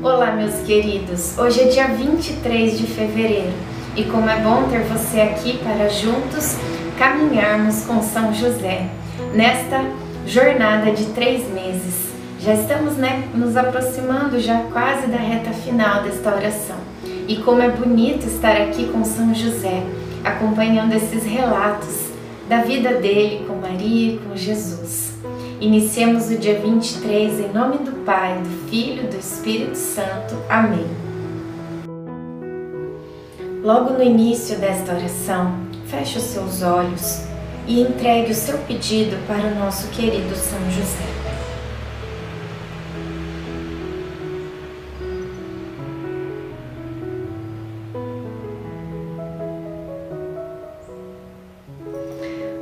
Olá, meus queridos! Hoje é dia 23 de fevereiro e como é bom ter você aqui para juntos caminharmos com São José nesta jornada de três meses. Já estamos né, nos aproximando já quase da reta final desta oração e como é bonito estar aqui com São José, acompanhando esses relatos da vida dele com Maria e com Jesus. Iniciemos o dia 23 em nome do Pai, do Filho e do Espírito Santo. Amém. Logo no início desta oração, feche os seus olhos e entregue o seu pedido para o nosso querido São José.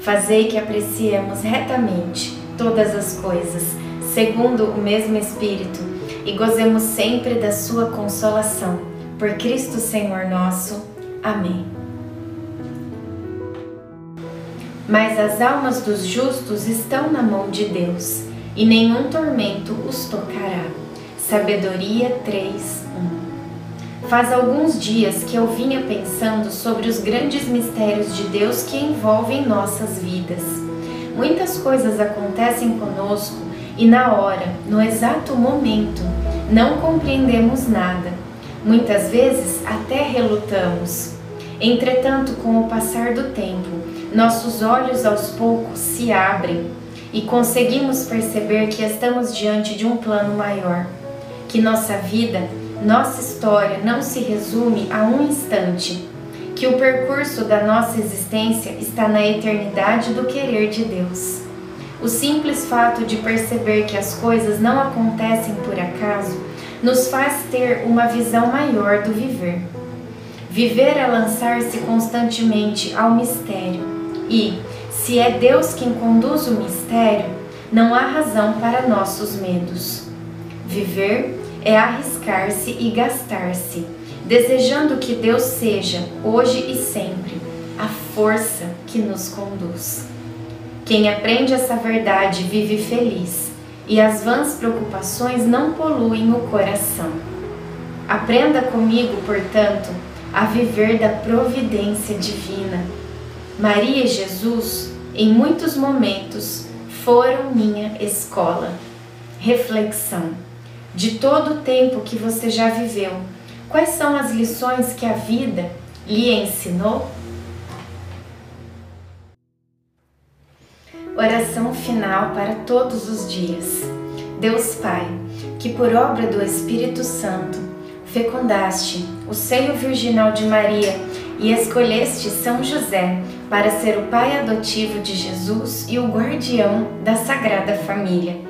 fazei que apreciemos retamente todas as coisas, segundo o mesmo Espírito, e gozemos sempre da Sua consolação. Por Cristo Senhor nosso. Amém. Mas as almas dos justos estão na mão de Deus, e nenhum tormento os tocará. Sabedoria 3, 1 Faz alguns dias que eu vinha pensando sobre os grandes mistérios de Deus que envolvem nossas vidas. Muitas coisas acontecem conosco e na hora, no exato momento, não compreendemos nada. Muitas vezes até relutamos. Entretanto, com o passar do tempo, nossos olhos aos poucos se abrem e conseguimos perceber que estamos diante de um plano maior, que nossa vida, nossa história não se resume a um instante, que o percurso da nossa existência está na eternidade do querer de Deus. O simples fato de perceber que as coisas não acontecem por acaso nos faz ter uma visão maior do viver. Viver é lançar-se constantemente ao mistério e, se é Deus quem conduz o mistério, não há razão para nossos medos. Viver é arriscar-se e gastar-se desejando que Deus seja, hoje e sempre, a força que nos conduz. Quem aprende essa verdade vive feliz e as vãs preocupações não poluem o coração. Aprenda comigo, portanto, a viver da providência divina. Maria e Jesus, em muitos momentos, foram minha escola. Reflexão: de todo o tempo que você já viveu, Quais são as lições que a vida lhe ensinou? Oração final para todos os dias. Deus Pai, que por obra do Espírito Santo fecundaste o seio virginal de Maria e escolheste São José para ser o pai adotivo de Jesus e o guardião da Sagrada Família.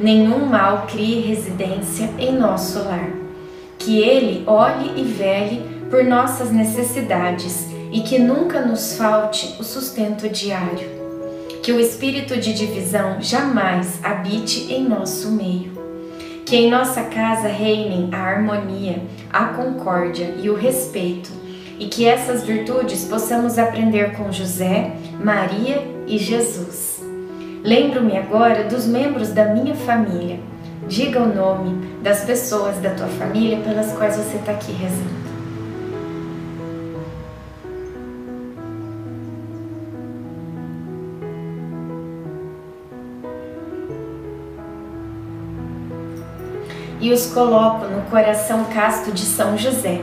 nenhum mal crie residência em nosso lar que Ele olhe e vele por nossas necessidades e que nunca nos falte o sustento diário. Que o espírito de divisão jamais habite em nosso meio. Que em nossa casa reinem a harmonia, a concórdia e o respeito, e que essas virtudes possamos aprender com José, Maria e Jesus. Lembro-me agora dos membros da minha família Diga o nome das pessoas da tua família pelas quais você está aqui rezando. E os coloco no coração casto de São José,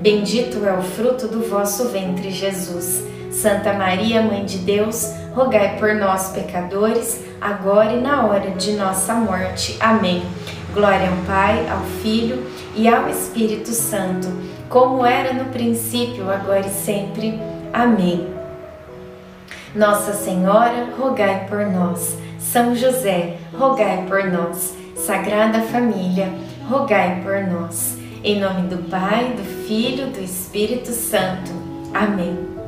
bendito é o fruto do vosso ventre, Jesus. Santa Maria, Mãe de Deus, rogai por nós, pecadores, agora e na hora de nossa morte. Amém. Glória ao Pai, ao Filho e ao Espírito Santo, como era no princípio, agora e sempre. Amém. Nossa Senhora, rogai por nós. São José, rogai por nós. Sagrada Família, rogai por nós. Em nome do Pai, do Filho, do Espírito Santo. Amém.